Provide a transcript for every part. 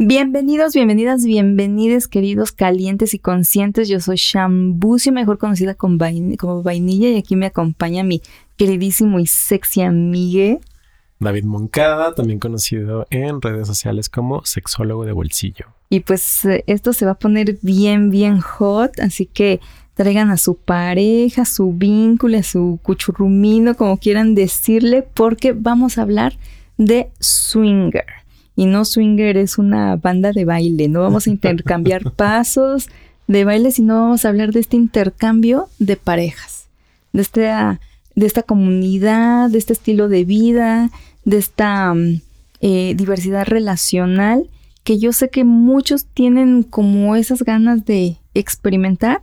Bienvenidos, bienvenidas, bienvenides, queridos calientes y conscientes. Yo soy Shambucio, mejor conocida como, como Vainilla, y aquí me acompaña mi queridísimo y sexy amigue. David Moncada, también conocido en redes sociales como sexólogo de bolsillo. Y pues eh, esto se va a poner bien, bien hot, así que traigan a su pareja, su vínculo, a su cuchurrumino, como quieran decirle, porque vamos a hablar de swinger y no swinger es una banda de baile, no vamos a intercambiar pasos de baile, sino vamos a hablar de este intercambio de parejas, de esta, de esta comunidad, de este estilo de vida, de esta mm, eh, diversidad relacional que yo sé que muchos tienen como esas ganas de experimentar,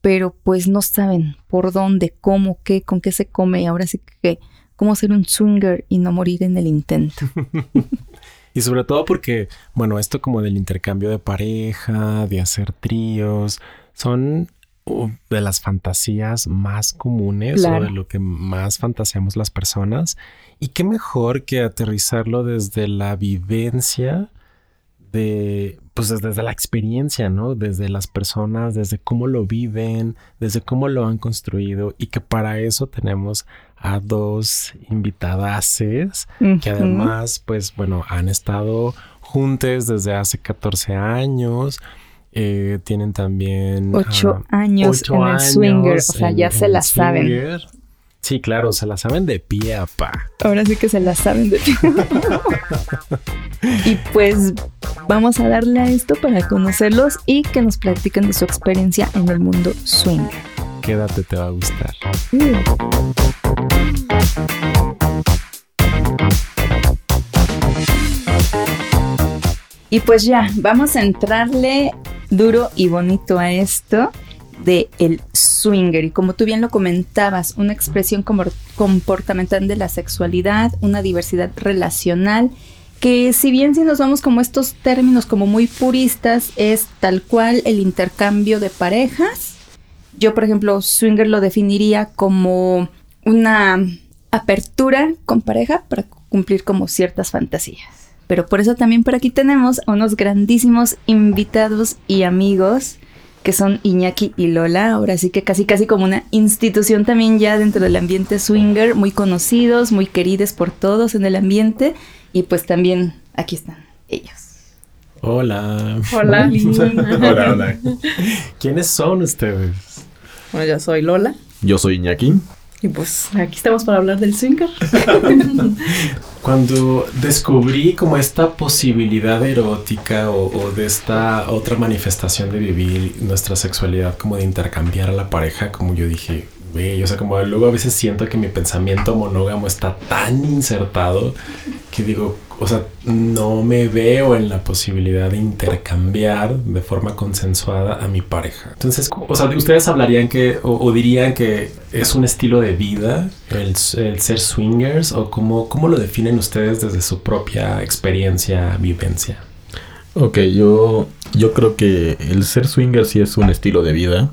pero pues no saben por dónde, cómo, qué, con qué se come. Ahora sí que cómo ser un swinger y no morir en el intento. Y sobre todo porque, bueno, esto como del intercambio de pareja, de hacer tríos, son uh, de las fantasías más comunes o de lo que más fantaseamos las personas. Y qué mejor que aterrizarlo desde la vivencia de, pues desde la experiencia, ¿no? Desde las personas, desde cómo lo viven, desde cómo lo han construido y que para eso tenemos a dos invitadases que además, pues bueno, han estado juntos desde hace 14 años. Eh, tienen también ocho años en el swinger, o sea, ya se la saben. Sí, claro, se la saben de pie a pa. Ahora sí que se la saben de pie. y pues vamos a darle a esto para conocerlos y que nos platiquen de su experiencia en el mundo swinger. Quédate, te va a gustar. Y pues ya, vamos a entrarle duro y bonito a esto de el swinger y como tú bien lo comentabas, una expresión comportamental de la sexualidad, una diversidad relacional que si bien si nos vamos como estos términos como muy puristas es tal cual el intercambio de parejas. Yo por ejemplo swinger lo definiría como una apertura con pareja para cumplir como ciertas fantasías. Pero por eso también por aquí tenemos a unos grandísimos invitados y amigos que son Iñaki y Lola, ahora sí que casi casi como una institución también ya dentro del ambiente swinger, muy conocidos, muy queridos por todos en el ambiente y pues también aquí están ellos. Hola. Hola. hola, hola. ¿Quiénes son ustedes? Bueno, yo soy Lola. Yo soy Iñaki. Y pues aquí estamos para hablar del swinger. Cuando descubrí como esta posibilidad erótica o, de esta otra manifestación de vivir nuestra sexualidad, como de intercambiar a la pareja, como yo dije, güey, o sea, como luego a veces siento que mi pensamiento monógamo está tan insertado que digo, o sea, no me veo en la posibilidad de intercambiar de forma consensuada a mi pareja. Entonces, o sea, ustedes hablarían que, o, dirían que es un estilo de vida el, ser swingers, o cómo, cómo lo definen ustedes desde su propia experiencia, vivencia. Ok, yo, yo creo que el ser swinger sí es un estilo de vida.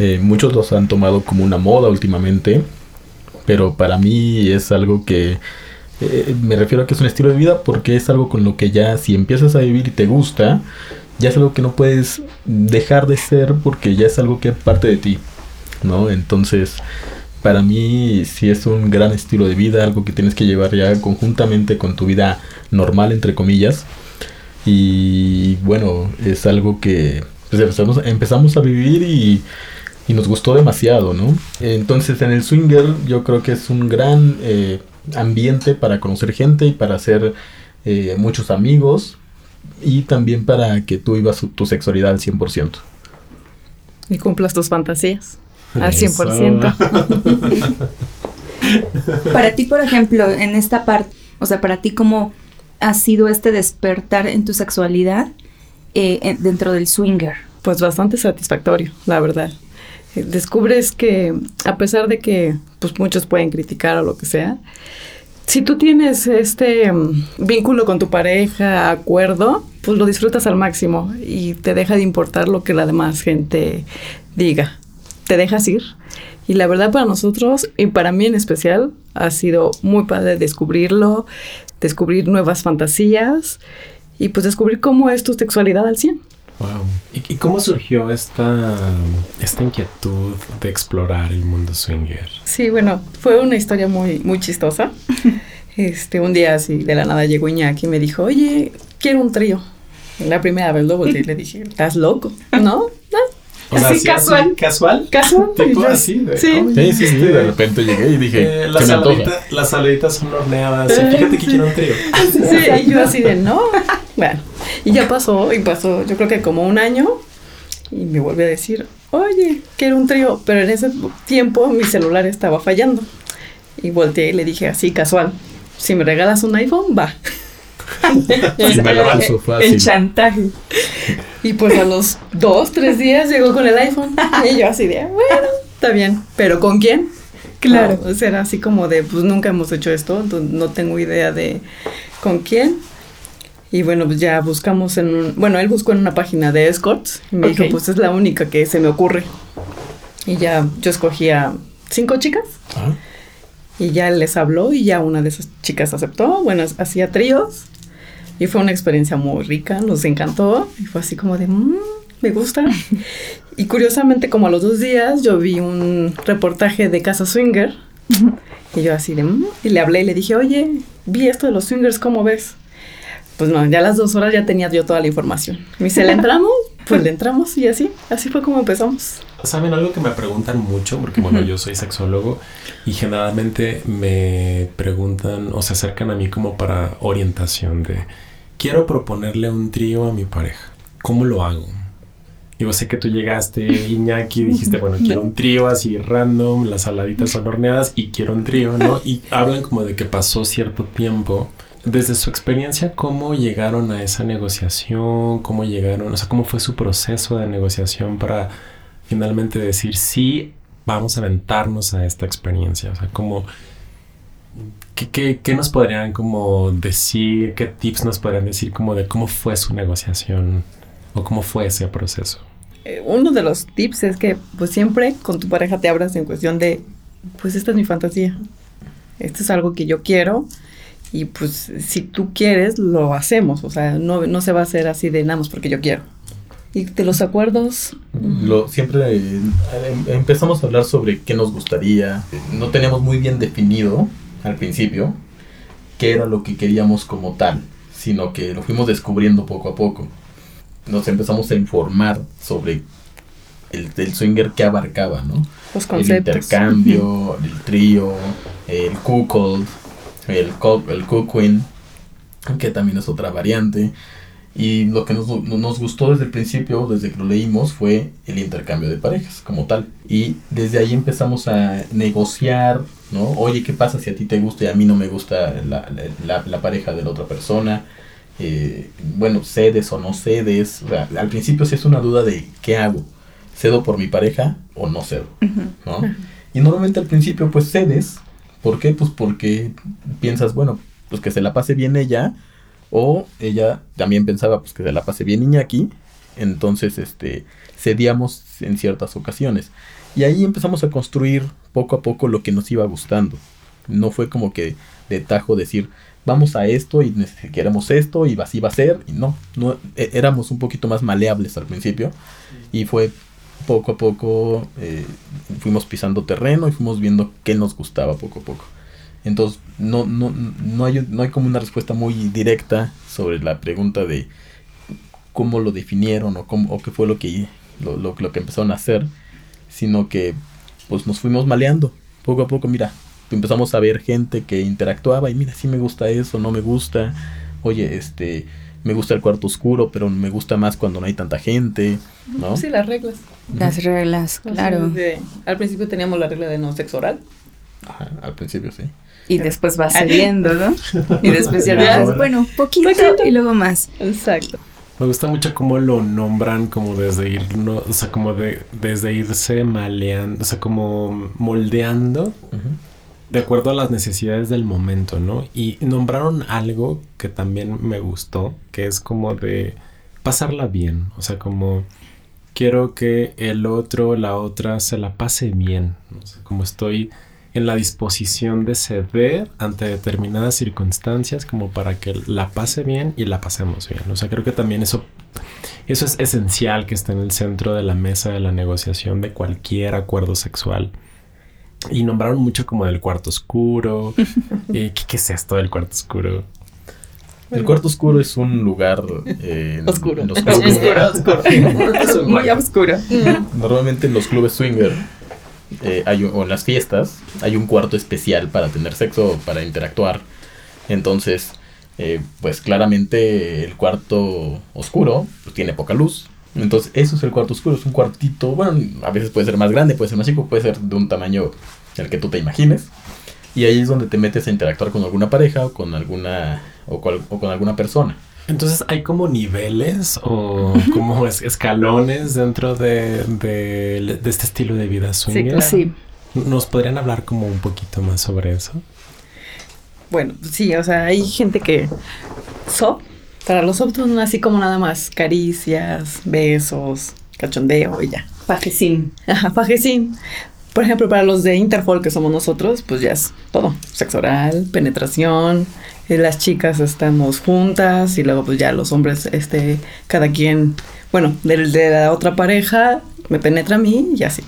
Eh, muchos los han tomado como una moda últimamente, pero para mí es algo que eh, me refiero a que es un estilo de vida porque es algo con lo que ya si empiezas a vivir y te gusta, ya es algo que no puedes dejar de ser porque ya es algo que es parte de ti, ¿no? Entonces, para mí sí es un gran estilo de vida, algo que tienes que llevar ya conjuntamente con tu vida normal, entre comillas. Y bueno, es algo que pues, empezamos, empezamos a vivir y, y, nos gustó demasiado, ¿no? Entonces en el swinger yo creo que es un gran... Eh, ambiente para conocer gente y para hacer eh, muchos amigos y también para que tú vivas tu sexualidad al 100%. Y cumplas tus fantasías al 100%. para ti, por ejemplo, en esta parte, o sea, para ti, ¿cómo ha sido este despertar en tu sexualidad eh, dentro del swinger? Pues bastante satisfactorio, la verdad. Descubres que a pesar de que pues muchos pueden criticar o lo que sea, si tú tienes este mm, vínculo con tu pareja, acuerdo, pues lo disfrutas al máximo y te deja de importar lo que la demás gente diga. Te dejas ir. Y la verdad para nosotros, y para mí en especial, ha sido muy padre descubrirlo, descubrir nuevas fantasías y pues descubrir cómo es tu sexualidad al 100. Wow. ¿Y, cómo surgió esta, esta inquietud de explorar el mundo swinger? Sí, bueno, fue una historia muy, muy chistosa. Este, un día así de la nada llegó Iñaki y me dijo, oye, quiero un trío. La primera vez lo volteé y le dije, ¿estás loco? ¿No? O así casual. casual. Casual. Tipo así. De, sí. sí, sí, sí, De repente llegué y dije. Eh, las, saladitas, las saladitas son horneadas. Fíjate que quiero un trío. Sí, y yo así de no. Bueno, y ya pasó, y pasó, yo creo que como un año. Y me volvió a decir, oye, quiero un trío. Pero en ese tiempo mi celular estaba fallando. Y volteé y le dije así, casual. Si me regalas un iPhone, va. y me lo El chantaje. Y pues a los dos, tres días llegó con el iPhone. Y yo así de, bueno, está bien. ¿Pero con quién? Claro. o sea, era así como de, pues nunca hemos hecho esto, no tengo idea de con quién. Y bueno, pues ya buscamos en un... Bueno, él buscó en una página de escorts. Y me dijo, pues es la única que se me ocurre. Y ya yo escogía cinco chicas. Y ya les habló y ya una de esas chicas aceptó. Bueno, hacía tríos. Y fue una experiencia muy rica, nos encantó. Y fue así como de, mmm, me gusta. y curiosamente, como a los dos días, yo vi un reportaje de Casa Swinger. y yo así de, mmm, y le hablé y le dije, oye, vi esto de los swingers, ¿cómo ves? Pues no, ya a las dos horas ya tenía yo toda la información. Me dice, ¿le entramos? Pues le entramos y así, así fue como empezamos. Saben algo que me preguntan mucho, porque bueno, yo soy sexólogo y generalmente me preguntan o se acercan a mí como para orientación de quiero proponerle un trío a mi pareja. ¿Cómo lo hago? Yo sé que tú llegaste, Iñaki, y dijiste, bueno, quiero un trío así random, las saladitas son horneadas y quiero un trío, ¿no? Y hablan como de que pasó cierto tiempo. Desde su experiencia, ¿cómo llegaron a esa negociación? ¿Cómo llegaron? O sea, ¿cómo fue su proceso de negociación para finalmente decir, sí, vamos a aventarnos a esta experiencia? O sea, ¿cómo, ¿Qué, qué, nos podrían como decir, qué tips nos podrían decir como de cómo fue su negociación o cómo fue ese proceso? Eh, uno de los tips es que pues siempre con tu pareja te abras en cuestión de, pues esta es mi fantasía, esto es algo que yo quiero y pues si tú quieres lo hacemos, o sea, no, no se va a hacer así de nada porque yo quiero. Y de los acuerdos. Lo, siempre eh, empezamos a hablar sobre qué nos gustaría. No teníamos muy bien definido al principio qué era lo que queríamos como tal, sino que lo fuimos descubriendo poco a poco. Nos empezamos a informar sobre el, el swinger que abarcaba, ¿no? Los conceptos. El intercambio, el trío, el cuckold, el, el cuckquin, que también es otra variante. Y lo que nos, nos, gustó desde el principio, desde que lo leímos, fue el intercambio de parejas como tal. Y desde ahí empezamos a negociar, ¿no? Oye, ¿qué pasa si a ti te gusta y a mí no me gusta la, la, la pareja de la otra persona? Eh, bueno, cedes o no cedes. al principio sí es una duda de qué hago. ¿Cedo por mi pareja o no cedo? ¿no? Y normalmente al principio pues cedes. ¿Por qué? Pues porque piensas, bueno, pues que se la pase bien ella o ella también pensaba pues que se la pase bien Iñaki, entonces este cedíamos en ciertas ocasiones. Y ahí empezamos a construir poco a poco lo que nos iba gustando. No fue como que de tajo decir, vamos a esto y queremos esto y así va a ser. Y no, no e, éramos un poquito más maleables al principio. Y fue poco a poco, eh, fuimos pisando terreno y fuimos viendo qué nos gustaba poco a poco. Entonces, no, no, no, hay, no hay como una respuesta muy directa sobre la pregunta de cómo lo definieron o, cómo, o qué fue lo que, lo, lo, que empezaron a hacer, sino que pues nos fuimos maleando. Poco a poco, mira, empezamos a ver gente que interactuaba y mira, sí me gusta eso, no me gusta. Oye, este, me gusta el cuarto oscuro, pero me gusta más cuando no hay tanta gente, ¿no? Sí, las reglas. Las reglas, claro. al principio teníamos la regla de no sexo oral. Ajá, al principio sí. Y después va cediendo, ¿no? Y después ya bueno, poquito, poquito y luego más. Exacto. Me gusta mucho cómo lo nombran como desde ir, no, o sea, como de, desde irse maleando, o sea, como moldeando de acuerdo a las necesidades del momento, ¿no? Y nombraron algo que también me gustó, que es como de pasarla bien, o sea, como quiero que el otro, la otra se la pase bien, como estoy en la disposición de ceder ante determinadas circunstancias como para que la pase bien y la pasemos bien. O sea, creo que también eso, eso es esencial que esté en el centro de la mesa de la negociación de cualquier acuerdo sexual. Y nombraron mucho como del cuarto oscuro. ¿Qué, ¿Qué es esto del cuarto oscuro? El cuarto oscuro es un lugar eh, oscuro. En los clubes, oscuro, Muy oscuro. Normalmente en los clubes swinger eh, hay, o en las fiestas hay un cuarto especial para tener sexo, para interactuar. Entonces, eh, pues claramente el cuarto oscuro pues, tiene poca luz. Entonces, eso es el cuarto oscuro. Es un cuartito, bueno, a veces puede ser más grande, puede ser más chico, puede ser de un tamaño el que tú te imagines. Y ahí es donde te metes a interactuar con alguna pareja o con alguna o, con alguna persona. Entonces, ¿hay como niveles o como escalones dentro de, de, este estilo de vida swinger? Sí, ¿Nos podrían hablar como un poquito más sobre eso? Bueno, sí, o sea, hay gente que soft, para los son así como nada más caricias, besos, cachondeo y ya. Fajecín. Ajá, fajecín. Por ejemplo, para los de Interpol, que somos nosotros, pues ya es todo. Sexo oral, penetración, eh, las chicas estamos juntas y luego pues ya los hombres, este, cada quien, bueno, del de la otra pareja me penetra a mí y así.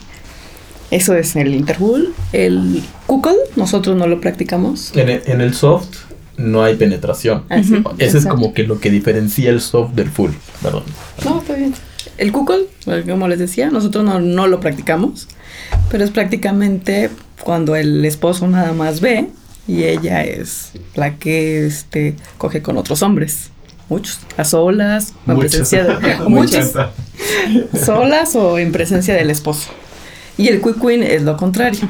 Eso es el Interpol. El Kukol, nosotros no lo practicamos. En el, en el soft no hay penetración. Ese es como que lo que diferencia el soft del full, perdón. No, está bien. El Kukol, como les decía, nosotros no, no lo practicamos. Pero es prácticamente cuando el esposo nada más ve y ella es la que este, coge con otros hombres. Muchos, a solas, en presencia de muchas. solas o en presencia del esposo. Y el quick queen es lo contrario.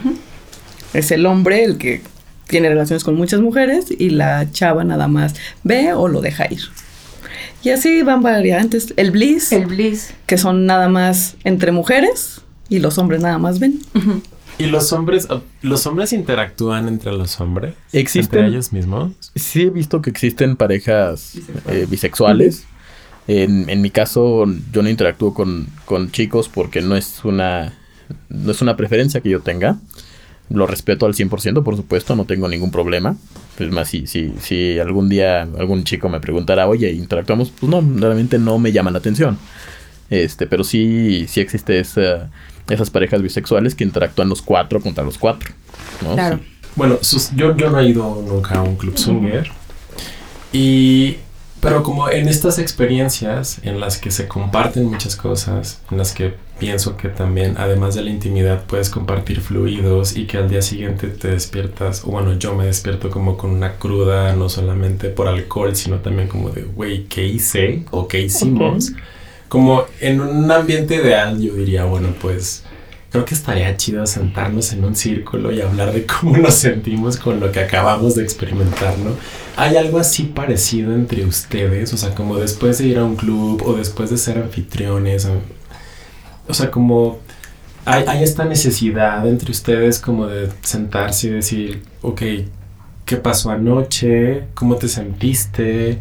Es el hombre el que tiene relaciones con muchas mujeres y la chava nada más ve o lo deja ir. Y así van variantes. El bliss. El bliss. Que son nada más entre mujeres y los hombres nada más ven. ¿Y los hombres, los hombres interactúan entre los hombres? ¿Existen? ¿Entre ellos mismos? Sí he visto que existen parejas bisexuales. Eh, en, en, mi caso, yo no interactúo con, con, chicos porque no es una no es una preferencia que yo tenga. Lo respeto al 100%, por supuesto, no tengo ningún problema. Es más, si, si, si algún día algún chico me preguntara, oye, ¿interactuamos? Pues no, realmente no me llama la atención. Este, pero sí, sí existe esa, esas parejas bisexuales que interactúan los cuatro contra los cuatro. Claro. Bueno, yo, yo no he ido nunca a un club swinger. Y. Pero como en estas experiencias en las que se comparten muchas cosas, en las que pienso que también, además de la intimidad, puedes compartir fluidos y que al día siguiente te despiertas, o bueno, yo me despierto como con una cruda, no solamente por alcohol, sino también como de, güey, ¿qué hice? ¿O qué hicimos? como en un ambiente ideal, yo diría, bueno, pues creo que estaría chido sentarnos en un círculo y hablar de cómo nos sentimos con lo que acabamos de experimentar, ¿no? ¿Hay algo así parecido entre ustedes? O sea, como después de ir a un club o después de ser anfitriones, o sea, como hay, esta necesidad entre ustedes como de sentarse y decir, ok, ¿qué pasó anoche? ¿Cómo te sentiste?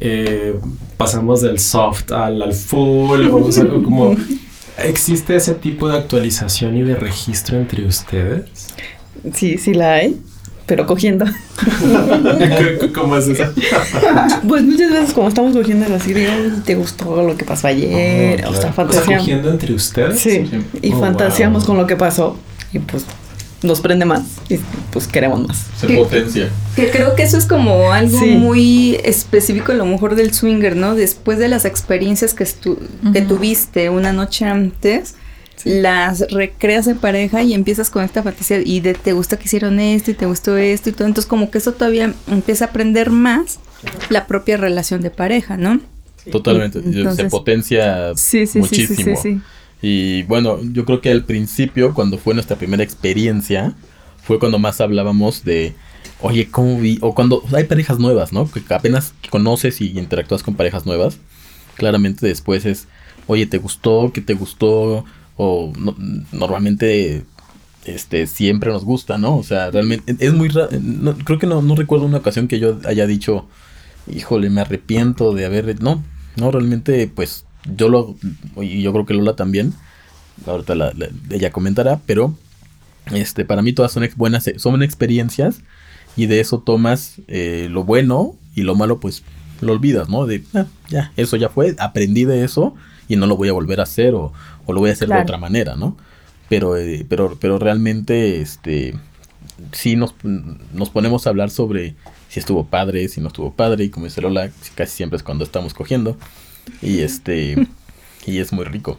Eh, pasamos del soft al, al full, o sea, como existe ese tipo de actualización y de registro entre ustedes. Sí, sí la hay, pero cogiendo. ¿Cómo es eso? pues muchas veces como estamos cogiendo así de, ¿te gustó lo que pasó ayer? Oh, o sea, fantaseamos. cogiendo entre ustedes? Sí, y oh, fantaseamos con lo que pasó y pues nos prende más y pues queremos más. Se potencia. Que creo que eso es como algo muy específico a lo mejor del swinger, ¿no? Después de las experiencias que, que tuviste una noche antes, las recreas en pareja y empiezas con esta fantasía y de te gusta que hicieron esto y te gustó esto y todo. Entonces como que eso todavía empieza a aprender más la propia relación de pareja, ¿no? Totalmente. se potencia sí, sí, muchísimo. Sí, y bueno, yo creo que al principio, cuando fue nuestra primera experiencia, fue cuando más hablábamos de, oye, ¿cómo vi? O cuando hay parejas nuevas, ¿no? Que apenas conoces y interactúas con parejas nuevas, claramente después es, oye, ¿te gustó? ¿Qué te gustó? O normalmente este siempre nos gusta, ¿no? O sea, realmente es muy raro. creo que no, no recuerdo una ocasión que yo haya dicho, híjole, me arrepiento de haber. No, no, realmente, pues yo lo, y yo creo que Lola también, ahorita ella comentará, pero Este, para mí todas son buenas, son experiencias y de eso tomas eh, lo bueno y lo malo pues lo olvidas, ¿no? De, ah, ya, eso ya fue, aprendí de eso y no lo voy a volver a hacer o, lo voy a hacer de otra manera, ¿no? Pero, eh, pero, pero realmente, este, sí nos, nos ponemos a hablar sobre si estuvo padre, si no estuvo padre, y como dice Lola, casi siempre es cuando estamos cogiendo. Y este, y es muy rico,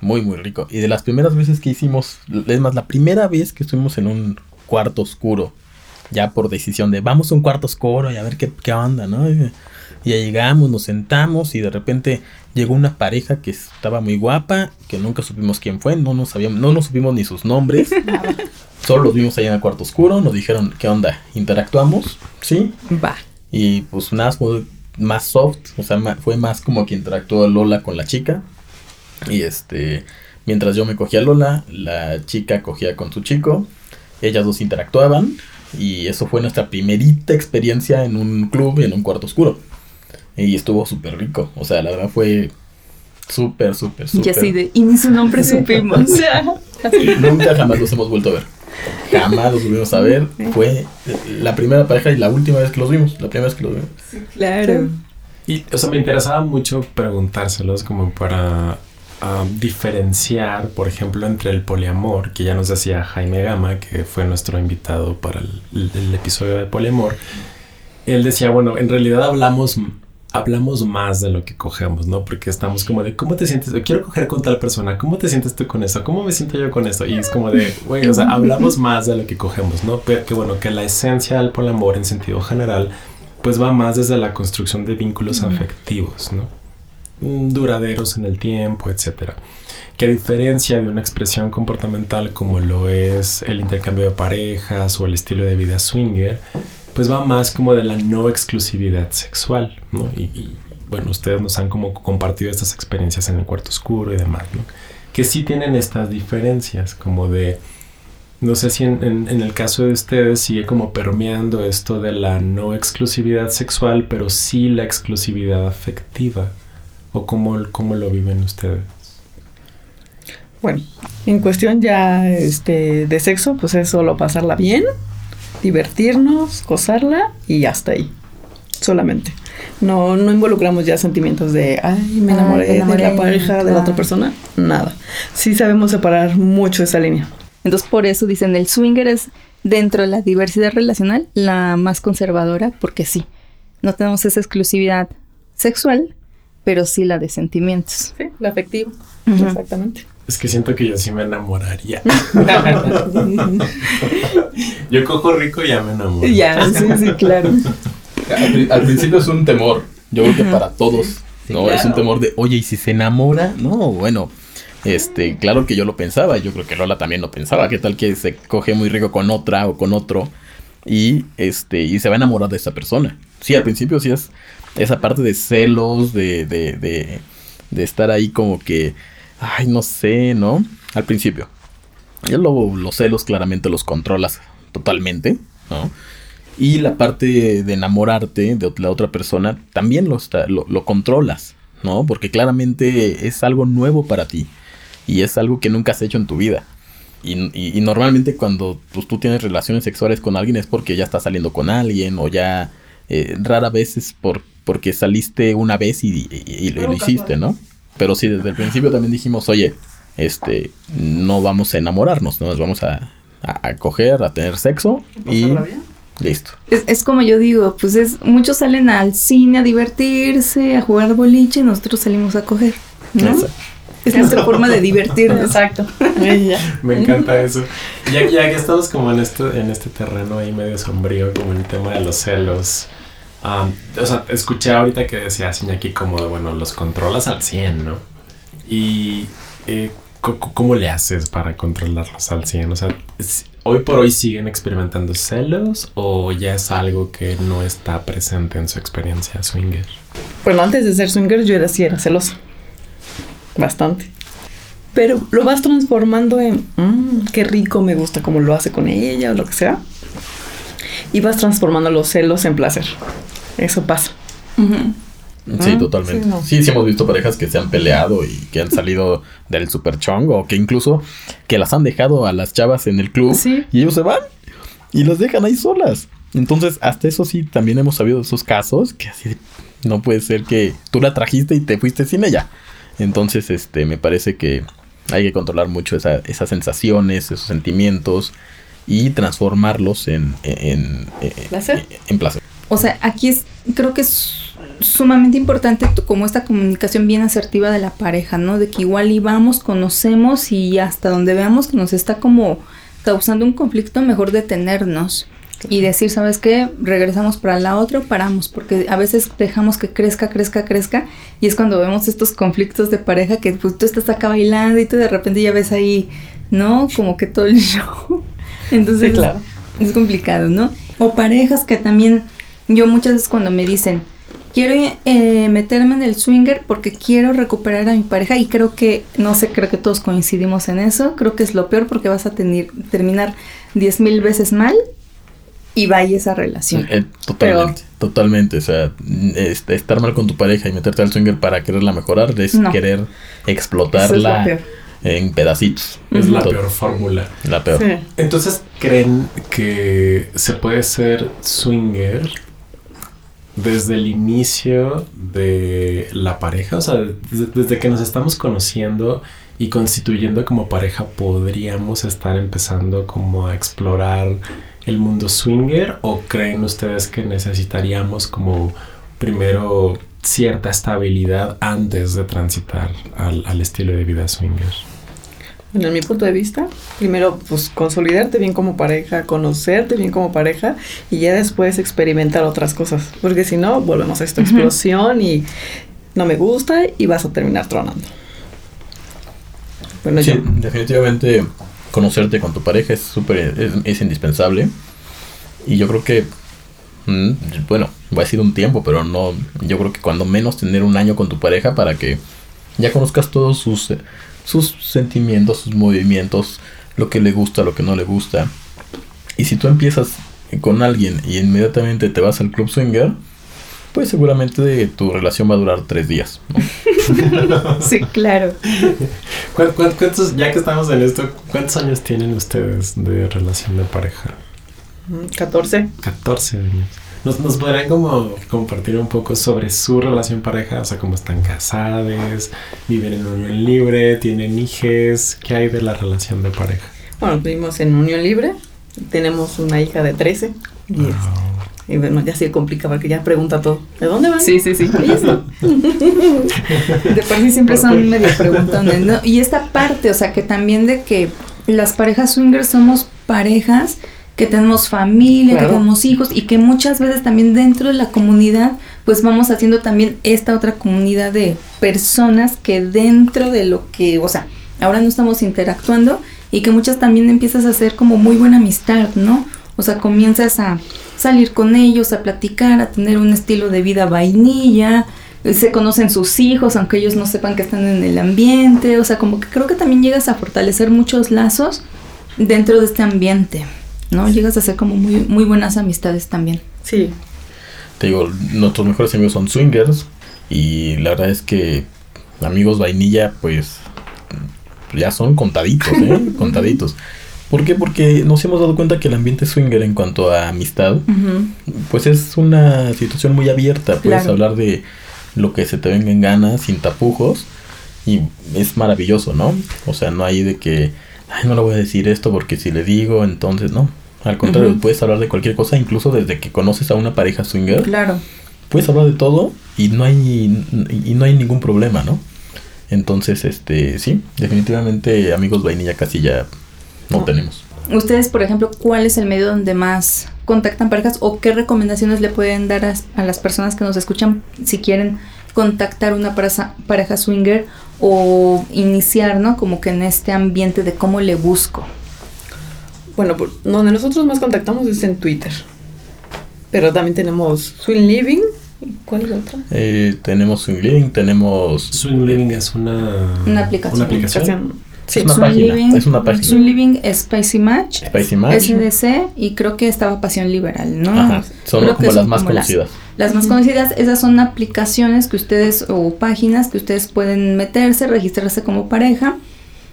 muy, muy rico. Y de las primeras veces que hicimos, es más, la primera vez que estuvimos en un cuarto oscuro, ya por decisión de vamos a un cuarto oscuro y a ver qué, qué onda, ¿no? Y, ya llegamos, nos sentamos y de repente llegó una pareja que estaba muy guapa, que nunca supimos quién fue, no nos sabíamos, no nos supimos ni sus nombres. Solo los vimos ahí en el cuarto oscuro, nos dijeron, ¿qué onda? ¿Interactuamos? ¿Sí? Va. Y pues nada, más soft, o sea, fue más como que interactuó Lola con la chica. Y este, mientras yo me cogía a Lola, la chica cogía con su chico, ellas dos interactuaban. Y eso fue nuestra primerita experiencia en un club, en un cuarto oscuro. Y estuvo súper rico, o sea, la verdad fue súper, súper, súper. Y así de, y ni su nombre supimos. Nunca jamás los hemos vuelto a ver. Jamás los volvimos a ver. Fue la primera pareja y la última vez que los vimos. La primera vez que los vimos. claro. Y, o sea, me interesaba mucho preguntárselos como para diferenciar, por ejemplo, entre el poliamor, que ya nos decía Jaime Gama, que fue nuestro invitado para el episodio de poliamor. Él decía, bueno, en realidad hablamos hablamos más de lo que cogemos, ¿no? Porque estamos como de, ¿cómo te sientes? Quiero coger con tal persona, ¿cómo te sientes tú con eso? ¿Cómo me siento yo con eso? Y es como de, güey, o sea, hablamos más de lo que cogemos, ¿no? Pero que bueno, que la esencia del polamor en sentido general, pues va más desde la construcción de vínculos afectivos, ¿no? Mm, duraderos en el tiempo, etcétera. Que a diferencia de una expresión comportamental como lo es el intercambio de parejas o el estilo de vida swinger, pues va más como de la no exclusividad sexual, ¿no? Y, bueno, ustedes nos han como compartido estas experiencias en el cuarto oscuro y demás, ¿no? Que sí tienen estas diferencias, como de, no sé si en, el caso de ustedes sigue como permeando esto de la no exclusividad sexual, pero sí la exclusividad afectiva, o cómo, cómo lo viven ustedes. Bueno, en cuestión ya este, de sexo, pues es solo pasarla bien divertirnos, gozarla y hasta ahí. Solamente. No, no involucramos ya sentimientos de, ay, me enamoré, de la pareja de la otra persona. Nada. Sí sabemos separar mucho esa línea. Entonces, por eso dicen, el swinger es dentro de la diversidad relacional la más conservadora, porque sí, no tenemos esa exclusividad sexual, pero sí la de sentimientos. Sí, la afectiva. Exactamente. Es que siento que yo sí me enamoraría. yo cojo rico y ya me enamoro. Ya, sí, sí, claro. Al, principio es un temor. Yo creo que para todos, ¿no? Es un temor de, oye, ¿y si se enamora? No, bueno. Este, claro que yo lo pensaba, yo creo que Lola también lo pensaba. ¿Qué tal que se coge muy rico con otra o con otro? Y este, y se va a enamorar de esa persona. Sí, al principio sí es esa parte de celos, de, de, de, de estar ahí como que Ay, no sé, ¿no? Al principio. Ya luego los celos claramente los controlas totalmente, ¿no? Y la parte de enamorarte de la otra persona también lo, lo, controlas, ¿no? Porque claramente es algo nuevo para ti y es algo que nunca has hecho en tu vida. Y, normalmente cuando pues, tú tienes relaciones sexuales con alguien es porque ya estás saliendo con alguien o ya eh, rara vez es por, porque saliste una vez y, lo hiciste, ¿no? Pero sí, desde el principio también dijimos, oye, este, no vamos a enamorarnos, ¿no? nos vamos a, a, coger, a tener sexo y listo. Es, como yo digo, pues es, muchos salen al cine a divertirse, a jugar boliche, nosotros salimos a coger, ¿no? Es nuestra forma de divertirnos. Exacto. Me encanta eso. Ya, ya que estamos como en este, en este terreno ahí medio sombrío, como el tema de los celos o sea, escuché ahorita que decía aquí como, bueno, los controlas al 100, ¿no? Y eh, ¿cómo le haces para controlarlos al 100? O sea, ¿hoy por hoy siguen experimentando celos o ya es algo que no está presente en su experiencia swinger? Bueno, antes de ser swinger yo era así, era celoso. Bastante. Pero lo vas transformando en, mmm, qué rico, me gusta cómo lo hace con ella o lo que sea. Y vas transformando los celos en placer. Eso pasa. Sí, ¿Ah? totalmente. Sí, no. Sí, sí, hemos visto parejas que se han peleado y que han salido del super chongo, o que incluso que las han dejado a las chavas en el club Sí. y ellos se van y las dejan ahí solas. Entonces, hasta eso sí, también hemos sabido de esos casos que así de- no puede ser que tú la trajiste y te fuiste sin ella. Entonces, este, me parece que hay que controlar mucho esa- esas sensaciones, esos sentimientos y transformarlos en, en, en, Placer. en placer. O sea, aquí es, creo que es sumamente importante como esta comunicación bien asertiva de la pareja, ¿no? De que igual íbamos, conocemos y hasta donde veamos que nos está como causando un conflicto, mejor detenernos y decir, ¿sabes qué? Regresamos para la otra o paramos, porque a veces dejamos que crezca, crezca, crezca y es cuando vemos estos conflictos de pareja que pues, tú estás acá bailando y tú de repente ya ves ahí, ¿no? Como que todo el show. Entonces, Sí, claro. es complicado, ¿no? O parejas que también, yo muchas veces cuando me dicen, quiero eh, meterme en el swinger porque quiero recuperar a mi pareja y creo que, no sé, creo que todos coincidimos en eso, creo que es lo peor porque vas a tener, terminar diez mil veces mal y vaya esa relación. Eh, totalmente, totalmente. O sea, este, estar mal con tu pareja y meterte al swinger para quererla mejorar es No. querer Eso es explotarla lo peor. en pedacitos. Es la peor fórmula. La peor. Sí. Entonces, ¿creen que se puede ser swinger desde el inicio de la pareja? O sea, desde, que nos estamos conociendo y constituyendo como pareja, ¿podríamos estar empezando como a explorar el mundo swinger? ¿O creen ustedes que necesitaríamos como primero cierta estabilidad antes de transitar al, al estilo de vida swinger? En mi punto de vista, primero pues consolidarte bien como pareja, conocerte bien como pareja y ya después experimentar otras cosas. Porque si no, volvemos a esta explosión y no me gusta y vas a terminar tronando. Bueno, Sí, yo, definitivamente conocerte con tu pareja es súper, es, es indispensable. Y yo creo que, mm, bueno, va a ser un tiempo, pero no, yo creo que cuando menos tener un año con tu pareja para que ya conozcas todos sus, eh, sus sentimientos, sus movimientos, lo que le gusta, lo que no le gusta. Y si tú empiezas con alguien y inmediatamente te vas al club swinger, pues seguramente tu relación va a durar tres días. ¿no? Sí, claro. ¿Cuán- cuán- cuántos, ya que estamos en esto, ¿cuántos años tienen ustedes de relación de pareja? mm, 14. 14 años. ¿Nos, nos podrían como compartir un poco sobre su relación pareja? O sea, cómo están casados, viven en unión libre, tienen hijos. ¿Qué hay de la relación de pareja? Bueno, vivimos en unión libre. Tenemos una hija de 13. Y, bueno, ya se complica porque ya pregunta todo. ¿De dónde van? Sí, sí, sí. Y. De por sí siempre son medio preguntones, ¿no? Y esta parte, o sea, que también de que las parejas swingers somos parejas que tenemos familia, Claro. que tenemos hijos y que muchas veces también dentro de la comunidad, pues vamos haciendo también esta otra comunidad de personas que dentro de lo que, o sea, ahora no estamos interactuando y que muchas también empiezas a hacer como muy buena amistad, ¿no? O sea, comienzas a salir con ellos, a platicar, a tener un estilo de vida vainilla, eh, se conocen sus hijos, aunque ellos no sepan que están en el ambiente, o sea, como que creo que también llegas a fortalecer muchos lazos dentro de este ambiente, ¿no? Llegas a hacer como muy, muy buenas amistades también. Sí. Te digo, nuestros mejores amigos son swingers y la verdad es que amigos vainilla, pues ya son contaditos, ¿eh? contaditos. ¿Por qué? Porque nos hemos dado cuenta que el ambiente swinger en cuanto a amistad, pues es una situación muy abierta. Puedes Claro. hablar de lo que se te venga en ganas, sin tapujos, y es maravilloso, ¿no? O sea, no hay de que, ay, no le voy a decir esto porque si le digo, entonces no. Al contrario, puedes hablar de cualquier cosa, incluso desde que conoces a una pareja swinger Claro. puedes hablar de todo y no hay y no hay ningún problema, ¿no? Entonces, este, sí, definitivamente amigos vainilla casi ya no No. tenemos. Ustedes, por ejemplo, ¿cuál es el medio donde más contactan parejas o qué recomendaciones le pueden dar a, a las personas que nos escuchan si quieren contactar una pareja, pareja swinger o iniciar, ¿no? Como que en este ambiente de cómo le busco. Bueno, por- donde nosotros más contactamos es en Twitter. Pero también tenemos Swing Living. ¿Cuál es la otra? Eh, tenemos Swing Living, tenemos Swing Living es una, Una aplicación. Una aplicación. Es, una página, Living, es una página. Swing Living, Spicy Match, Spicy Match. SDC y creo que estaba Pasión Liberal, ¿no? Ajá, son Creo como las más como conocidas. Las más conocidas, esas son aplicaciones que ustedes o páginas que ustedes pueden meterse, registrarse como pareja.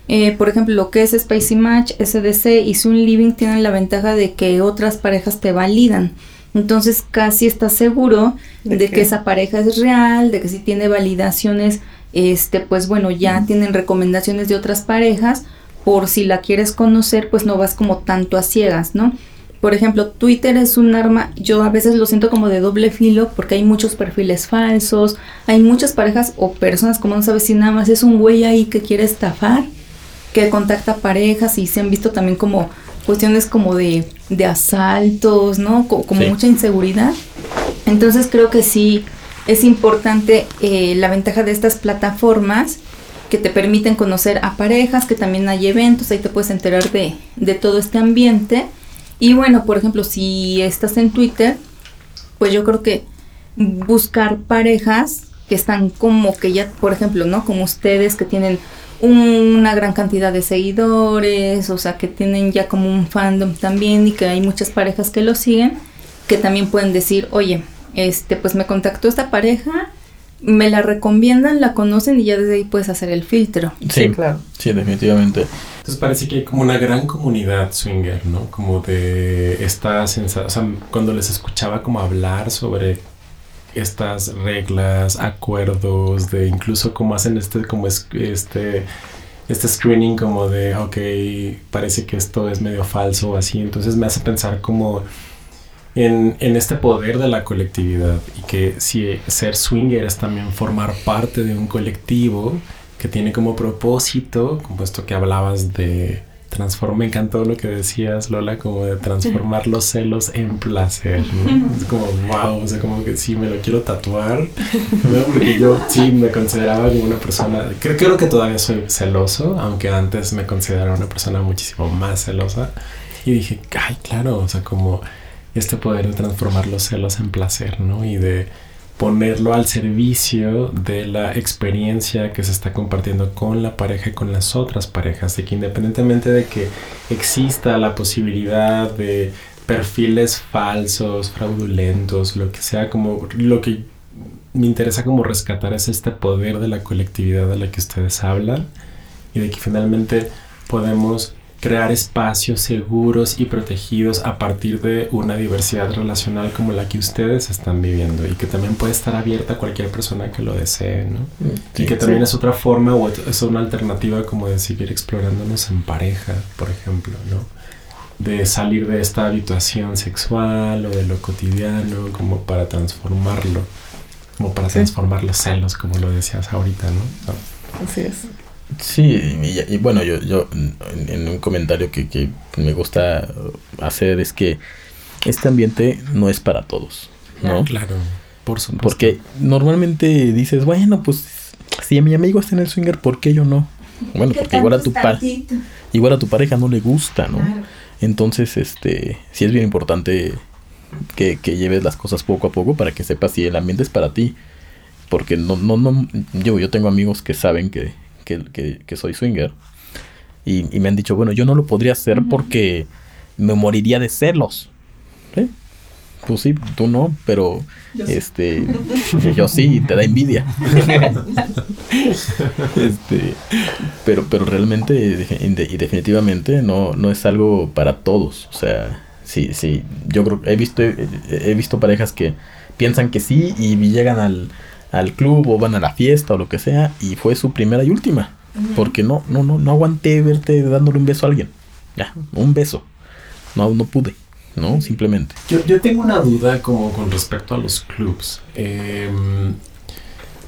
Eh, por ejemplo, lo que es Spicy Match, SDC y Zoom Living tienen la ventaja de que otras parejas te validan. Entonces casi estás seguro ¿De de, que esa pareja es real, de que si tiene validaciones, este, pues bueno, ya tienen recomendaciones de otras parejas. Por si la quieres conocer, pues no vas como tanto a ciegas, ¿no? Por ejemplo, Twitter es un arma, yo a veces lo siento como de doble filo porque hay muchos perfiles falsos, hay muchas parejas o personas como no sabes si nada más es un güey ahí que quiere estafar, que contacta parejas y se han visto también como cuestiones como de, de asaltos, ¿no? Co- como Sí. mucha inseguridad. Entonces creo que sí es importante eh, la ventaja de estas plataformas que te permiten conocer a parejas, que también hay eventos, ahí te puedes enterar de, de todo este ambiente. Y bueno, por ejemplo, si estás en Twitter, pues yo creo que buscar parejas que están como que ya, por ejemplo, ¿no? Como ustedes que tienen una gran cantidad de seguidores, o sea, que tienen ya como un fandom también y que hay muchas parejas que lo siguen, que también pueden decir, oye, este, pues me contactó esta pareja, me la recomiendan, la conocen y ya desde ahí puedes hacer el filtro. Sí, claro. Sí, definitivamente. Entonces parece que hay como una gran comunidad swinger, ¿no? Como de esta sensación, o sea, cuando les escuchaba como hablar sobre estas reglas, acuerdos, de incluso cómo hacen este, como es, este, este screening como de, ok, parece que esto es medio falso o así, entonces me hace pensar como en, en este poder de la colectividad y que si ser swinger es también formar parte de un colectivo que tiene como propósito, como esto que hablabas de transformar, me encantó lo que decías Lola, como de transformar los celos en placer, ¿no? Es como, wow, o sea, como que sí, me lo quiero tatuar, ¿no? Porque yo sí me consideraba como una persona, creo, creo que todavía soy celoso, aunque antes me consideraba una persona muchísimo más celosa, y dije, ay, claro, o sea, como este poder de transformar los celos en placer, ¿no? Y de ponerlo al servicio de la experiencia que se está compartiendo con la pareja y con las otras parejas, de que independientemente de que exista la posibilidad de perfiles falsos, fraudulentos, lo que sea, como lo que me interesa como rescatar es este poder de la colectividad de la que ustedes hablan y de que finalmente podemos crear espacios seguros y protegidos a partir de una diversidad relacional como la que ustedes están viviendo y que también puede estar abierta a cualquier persona que lo desee, ¿no? Sí, y que también sí. es otra forma o es una alternativa como de seguir explorándonos en pareja, por ejemplo, ¿no? De salir de esta habituación sexual o de lo cotidiano como para transformarlo, como para Sí. transformar los celos, como lo decías ahorita, ¿no? Así es. Sí, y, y bueno, yo, yo en, en un comentario que, que me gusta hacer es que este ambiente no es para todos, ¿no? Claro, por supuesto. Porque normalmente dices, bueno, pues si mi amigo está en el swinger, ¿por qué yo no? Bueno, porque igual a tu par igual a tu pareja no le gusta, ¿no? Entonces, este, sí es bien importante que, que lleves las cosas poco a poco para que sepas si el ambiente es para ti. Porque no, no, no, yo, yo tengo amigos que saben que, que, que, que soy swinger. Y, y me han dicho, bueno, yo no lo podría hacer porque me moriría de celos. ¿Sí? Pues sí, tú no, pero este yo sí, te da envidia. este, pero pero realmente y definitivamente no no es algo para todos, o sea, sí sí, yo creo he visto he, he visto parejas que piensan que sí y llegan al al club o van a la fiesta o lo que sea y fue su primera y última, porque no no no no aguanté verte dándole un beso a alguien. Ya, un beso. No no pude. ¿no? Simplemente. Yo, yo tengo una duda como con respecto a los clubs. Eh,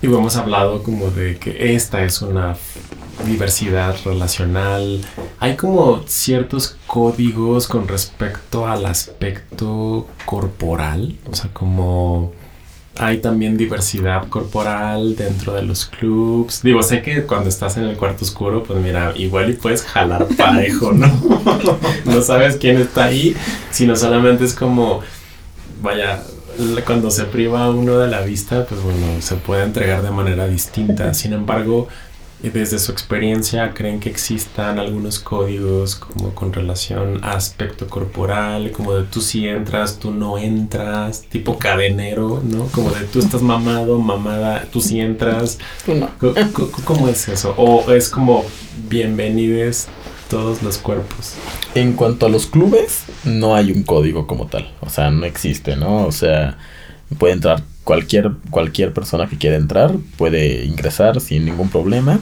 digo, hemos hablado como de que esta es una diversidad relacional. Hay como ciertos códigos con respecto al aspecto corporal. O sea, como hay también diversidad corporal dentro de los clubs. Digo, sé que cuando estás en el cuarto oscuro, pues mira, igual y puedes jalar parejo, ¿no? no sabes quién está ahí, sino solamente es como, vaya, cuando se priva uno de la vista, pues bueno, se puede entregar de manera distinta. Sin embargo, desde su experiencia creen que existan algunos códigos como con relación a aspecto corporal, como de tú sí entras, tú no entras, tipo cadenero, ¿no? Como de tú estás mamado, mamada, tú sí entras. no. ¿Cómo es eso? O es como bienvenides todos los cuerpos. En cuanto a los clubes, no hay un código como tal, o sea, no existe, ¿no? O sea, puede entrar cualquier cualquier persona que quiera entrar puede ingresar sin ningún problema.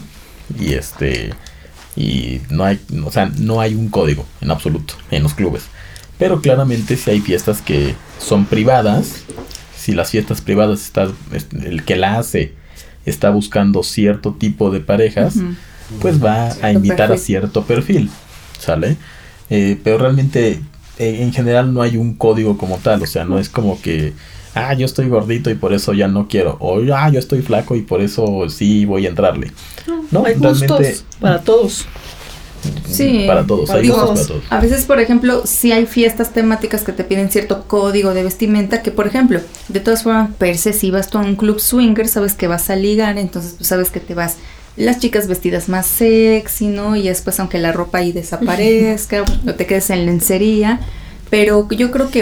Y este y no hay o sea no hay un código en absoluto en los clubes. Pero claramente si hay fiestas que son privadas. Si las fiestas privadas está el que la hace está buscando cierto tipo de parejas pues va a invitar a cierto perfil sale eh, pero realmente eh, en general no hay un código como tal o sea no es como que ah, yo estoy gordito y por eso ya no quiero. O ah, yo estoy flaco y por eso sí voy a entrarle. No, hay gustos para todos. Sí, para todos, hay gustos para todos. A veces, por ejemplo, si hay fiestas temáticas que te piden cierto código de vestimenta, que por ejemplo, de todas formas, per se, si vas tú a un club swinger, sabes que vas a ligar, entonces pues, sabes que te vas las chicas vestidas más sexy, ¿no? Y después, aunque la ropa ahí desaparezca, o te quedes en lencería, pero yo creo que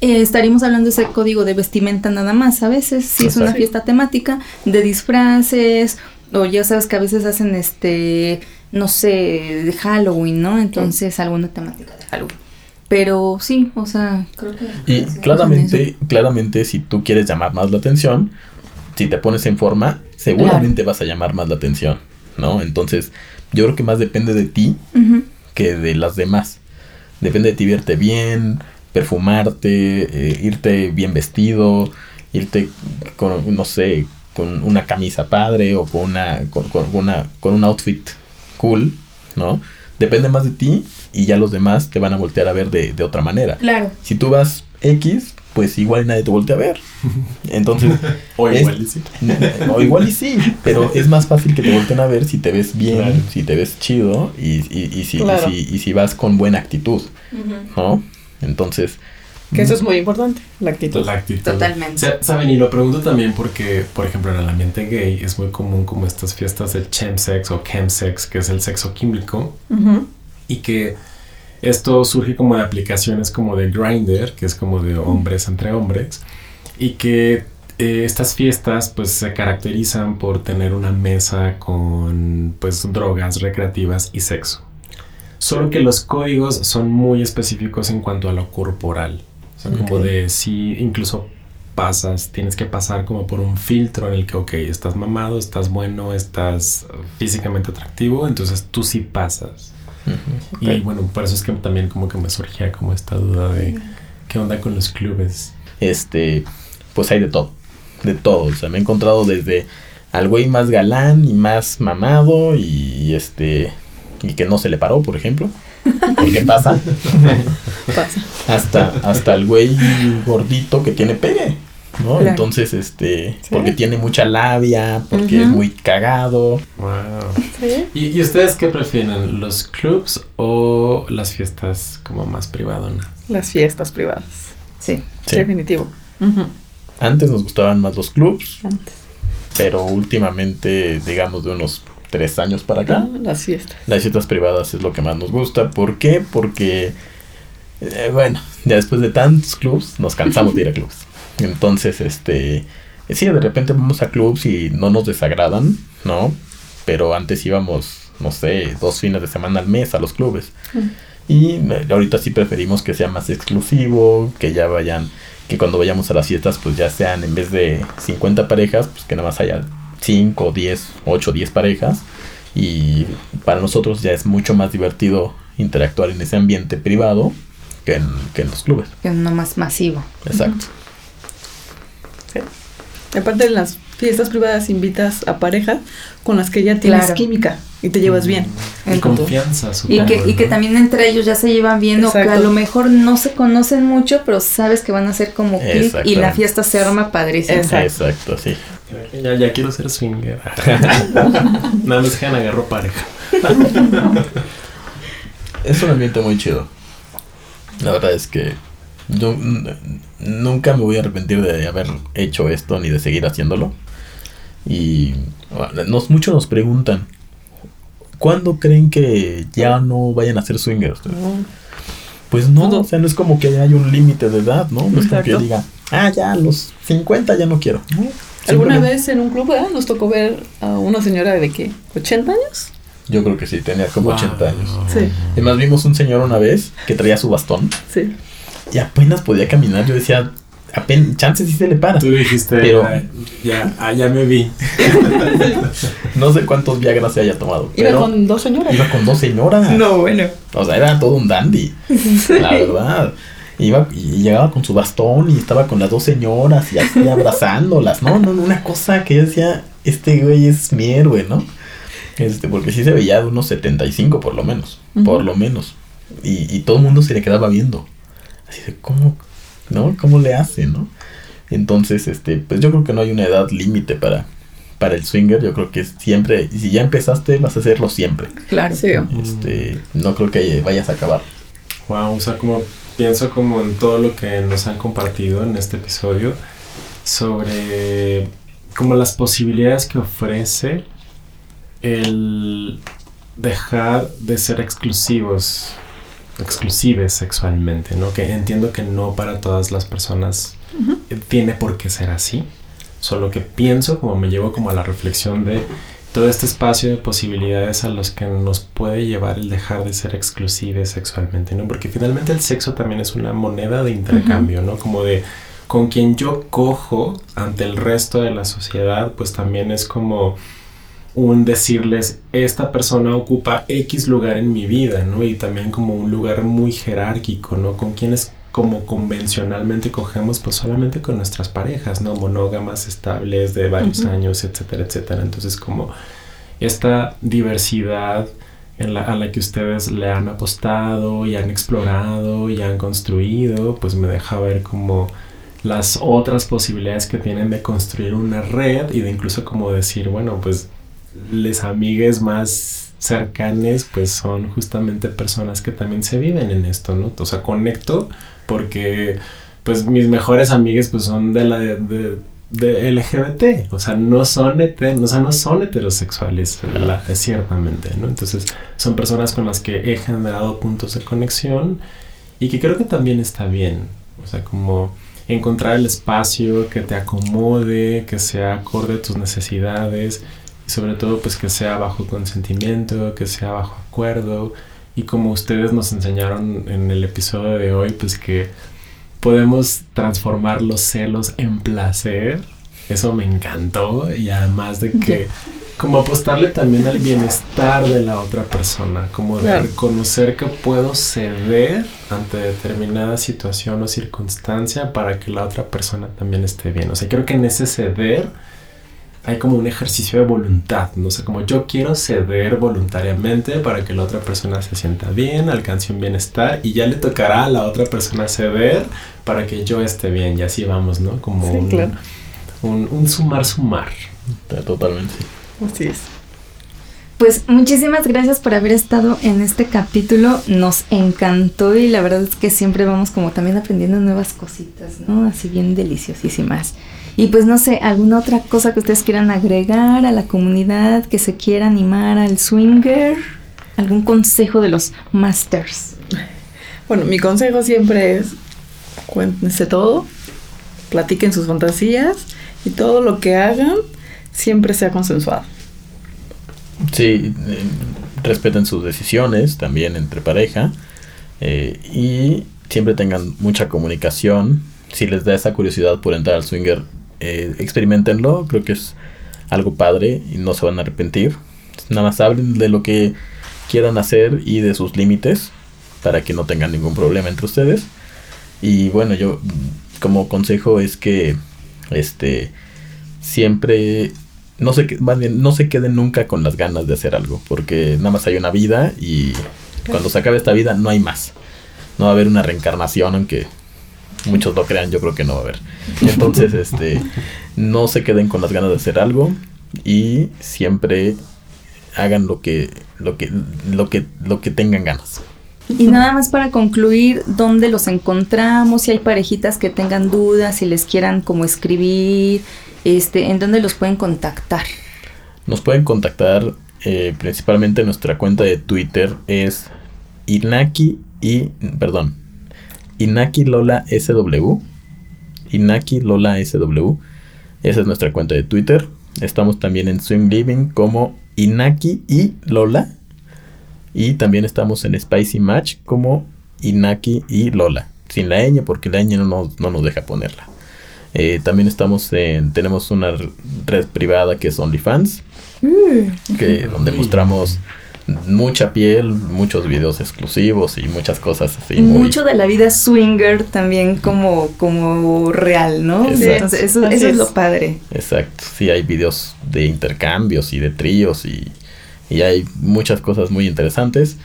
eh, estaríamos hablando de ese código de vestimenta nada más a veces, si es una fiesta temática, de disfraces, o ya sabes que a veces hacen este, no sé, de Halloween, ¿no? Entonces alguna temática de Halloween. Pero sí, o sea, creo que... Y claramente, claramente si tú quieres llamar más la atención, si te pones en forma, seguramente vas a llamar más la atención, ¿no? Entonces, yo creo que más depende de ti que de las demás. Depende de ti verte bien, perfumarte, eh, irte bien vestido, irte con, no sé, con una camisa padre o con una, con, una, con un outfit cool, ¿no? Depende más de ti y ya los demás te van a voltear a ver de, de otra manera. Claro. Si tú vas X, pues igual nadie te voltea a ver. Entonces. o igual y sí. O igual y sí. Pero es más fácil que te volteen a ver si te ves bien, si te ves chido y, y, y, si, y, si, y si vas con buena actitud. ¿No? Entonces... Que eso es muy importante, la actitud. La actitud. Totalmente. Saben, y lo pregunto también porque, por ejemplo, en el ambiente gay es muy común como estas fiestas del chemsex o chemsex, que es el sexo químico, y que esto surge como de aplicaciones como de Grinder, que es como de hombres entre hombres, y que eh, estas fiestas pues se caracterizan por tener una mesa con pues drogas recreativas y sexo. Solo que los códigos son muy específicos en cuanto a lo corporal. Son como de si incluso pasas, tienes que pasar como por un filtro en el que, ok, estás mamado, estás bueno, estás físicamente atractivo, entonces tú sí pasas. Y bueno, por eso es que también como que me surgía como esta duda de qué onda con los clubes. Este, pues hay de todo, de todo. O sea, me he encontrado desde al güey más galán y más mamado y este y que no se le paró, por ejemplo. qué pasa. pasa. Hasta, hasta el güey gordito que tiene pegue. ¿No? Entonces, este, porque tiene mucha labia, porque es muy cagado. Wow. ¿Y, ustedes qué prefieren, los clubs o las fiestas como más privadonas? Las fiestas privadas. Sí, definitivo. Antes nos gustaban más los clubs. Antes. Pero últimamente, digamos, de unos tres años para acá. Ah, las fiestas. Las fiestas privadas es lo que más nos gusta. ¿Por qué? Porque, eh, bueno, ya después de tantos clubs, nos cansamos de ir a clubs. Entonces, este, sí, de repente vamos a clubs y no nos desagradan, ¿no? Pero antes íbamos, no sé, dos fines de semana al mes a los clubes. Y eh, ahorita sí preferimos que sea más exclusivo, que ya vayan, que cuando vayamos a las fiestas, pues ya sean en vez de 50 parejas, pues que nada más haya 5, 10, 8, 10 parejas. Y para nosotros ya es mucho más divertido interactuar en ese ambiente privado que en, que en los clubes. Que no más masivo. Exacto. Aparte de las fiestas privadas, invitas a pareja con las que ya tienes química y te llevas bien. Y confianza, y que, y que también entre ellos ya se llevan bien o que a lo mejor no se conocen mucho, pero sabes que van a ser como clic y la fiesta se arma padrísimo. Exacto, sí. Ya, ya quiero ser swinger. Nada más que agarró pareja. es un ambiente muy chido. La verdad es que yo nunca me voy a arrepentir de haber hecho esto ni de seguir haciéndolo. Y nos, muchos nos preguntan, ¿cuándo creen que ya no vayan a ser swingers? Pues no, o sea, no es como que haya un límite de edad, ¿no? No es como que diga, ah, ya, a los 50 ya no quiero. ¿Alguna vez en un club nos tocó ver a una señora de qué, 80 años? Yo creo que sí, tenía como 80 años. Sí. Además vimos un señor una vez que traía su bastón. Sí. Y apenas podía caminar. Yo decía, apenas, chances sí se le para. Tú dijiste, pero ya, ah, ya me vi. no sé cuántos Viagra se haya tomado. Iba con dos señoras. Iba con dos señoras. No, bueno. O sea, era todo un dandy. La verdad. Iba y llegaba con su bastón y estaba con las dos señoras y así abrazándolas. No, no, una cosa que yo decía, este güey es mi héroe, ¿no? Este, porque sí se veía de unos 75 por lo menos. Por lo menos. Y, y todo el mundo se le quedaba viendo. Así de, ¿cómo, ¿no? ¿Cómo le hace, no? Entonces, este, pues yo creo que no hay una edad límite para, para el swinger. Yo creo que siempre, y si ya empezaste, vas a hacerlo siempre. Claro, sí. Este, no creo que vayas a acabar. Wow, o sea, como pienso como en todo lo que nos han compartido en este episodio sobre como las posibilidades que ofrece el dejar de ser exclusivos exclusives sexualmente, ¿no? Que entiendo que no para todas las personas tiene por qué ser así. Solo que pienso, como me llevo como a la reflexión de todo este espacio de posibilidades a los que nos puede llevar el dejar de ser exclusives sexualmente, ¿no? Porque finalmente el sexo también es una moneda de intercambio, ¿no? Como de con quien yo cojo ante el resto de la sociedad, pues también es como un decirles, esta persona ocupa X lugar en mi vida, ¿no? Y también como un lugar muy jerárquico, ¿no? Con quienes como convencionalmente cogemos, pues solamente con nuestras parejas, ¿no? Monógamas, estables, de varios años, etcétera, etcétera. Entonces como esta diversidad en la, a la que ustedes le han apostado y han explorado y han construido, pues me deja ver como las otras posibilidades que tienen de construir una red y de incluso como decir, bueno, pues les amigues más cercanes pues son justamente personas que también se viven en esto, ¿no? O sea, conecto porque pues mis mejores amigues pues son de la de, LGBT, o sea, no son, o sea, no son heterosexuales, ciertamente, ¿no? Entonces, son personas con las que he generado puntos de conexión y que creo que también está bien, o sea, como encontrar el espacio que te acomode, que sea acorde a tus necesidades sobre todo pues que sea bajo consentimiento, que sea bajo acuerdo y como ustedes nos enseñaron en el episodio de hoy pues que podemos transformar los celos en placer. Eso me encantó y además de que como apostarle también al bienestar de la otra persona, como de reconocer que puedo ceder ante determinada situación o circunstancia para que la otra persona también esté bien. O sea, creo que en ese ceder hay como un ejercicio de voluntad, no sé, como yo quiero ceder voluntariamente para que la otra persona se sienta bien, alcance un bienestar y ya le tocará a la otra persona ceder para que yo esté bien y así vamos, ¿no? Como un, un, sumar, sumar. Totalmente. Así es. Pues muchísimas gracias por haber estado en este capítulo. Nos encantó y la verdad es que siempre vamos como también aprendiendo nuevas cositas, ¿no? Así bien deliciosísimas. Y pues no sé, alguna otra cosa que ustedes quieran agregar a la comunidad, que se quiera animar al swinger, algún consejo de los masters. Bueno, mi consejo siempre es cuéntense todo, platiquen sus fantasías y todo lo que hagan siempre sea consensuado. Sí, eh, respeten sus decisiones también entre pareja eh, y siempre tengan mucha comunicación. Si les da esa curiosidad por entrar al swinger, eh, experimentenlo, creo que es algo padre y no se van a arrepentir. Nada más hablen de lo que quieran hacer y de sus límites para que no tengan ningún problema entre ustedes. Y bueno, yo como consejo es que este siempre no se más bien no se queden nunca con las ganas de hacer algo, porque nada más hay una vida y cuando se acabe esta vida no hay más. No va a haber una reencarnación, aunque muchos lo crean, yo creo que no va a haber. Entonces, este, no se queden con las ganas de hacer algo y siempre hagan lo que, lo que, lo que, lo que tengan ganas. Y nada más para concluir, ¿dónde los encontramos? Si hay parejitas que tengan dudas, si les quieran como escribir, este, ¿en dónde los pueden contactar? Nos pueden contactar eh, principalmente nuestra cuenta de Twitter es Inaki y, perdón, Inaki Lola SW. Inaki Lola SW. Esa es nuestra cuenta de Twitter. Estamos también en Swim Living como Inaki y Lola. Y también estamos en Spicy Match como Inaki y Lola. Sin la ñ porque la ñ no nos, deja ponerla. Eh, también estamos en, tenemos una red privada que es OnlyFans. Mm. Que, donde mostramos mucha piel, muchos videos exclusivos y muchas cosas así. Mucho de la vida swinger también como, como real, ¿no? Entonces, eso, es. lo padre. Exacto, sí, hay videos de intercambios y de tríos y, y hay muchas cosas muy interesantes.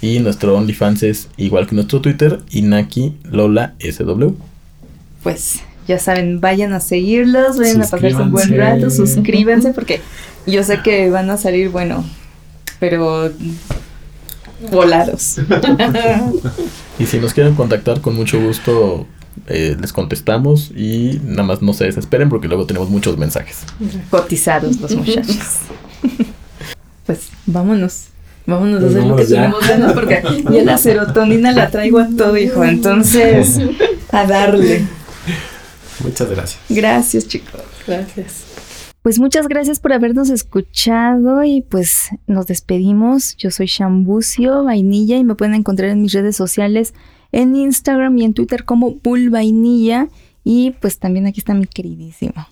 Y nuestro OnlyFans es igual que nuestro Twitter, Inaki Lola SW. Pues ya saben, vayan a seguirlos, vayan a pasarse un buen rato, suscríbanse porque yo sé que van a salir, bueno, pero volados. y si nos quieren contactar, con mucho gusto eh, les contestamos y nada más no se desesperen porque luego tenemos muchos mensajes. Cotizados los muchachos. pues vámonos. Vámonos a hacer lo que tenemos ganas porque ya la serotonina la traigo a todo, hijo. Entonces, a darle. Muchas gracias. Gracias, chicos. Gracias. Pues muchas gracias por habernos escuchado y pues nos despedimos. Yo soy Shambucio Vainilla y me pueden encontrar en mis redes sociales en Instagram y en Twitter como Bull Vainilla y pues también aquí está mi queridísimo.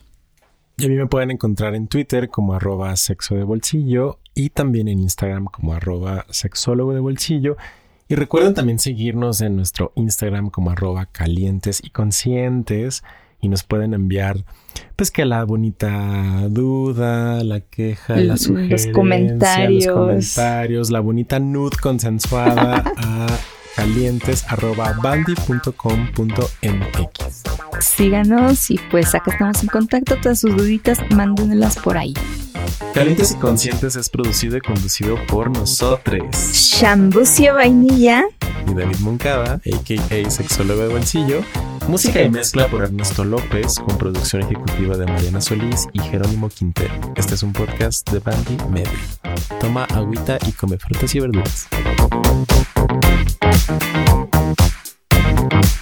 Y a mí me pueden encontrar en Twitter como arroba sexo de bolsillo y también en Instagram como arroba sexólogo de bolsillo. Y recuerden también seguirnos en nuestro Instagram como arroba calientes y conscientes y nos pueden enviar pues que la bonita duda, la queja, la sugerencia, los comentarios, los comentarios la bonita nude consensuada a calientes.bandy.com.mx. Síganos y pues acá estamos en contacto. Todas sus duditas, mándenlas por ahí. Calientes y Conscientes es producido y conducido por nosotros. Shambucio Vainilla. Y David Moncada, a.k.a. Sexólogo de Bolsillo. Música y mezcla por Ernesto López, con producción ejecutiva de Mariana Solís y Jerónimo Quintero. Este es un podcast de Bandy Media. Toma agüita y come frutas y verduras. Thank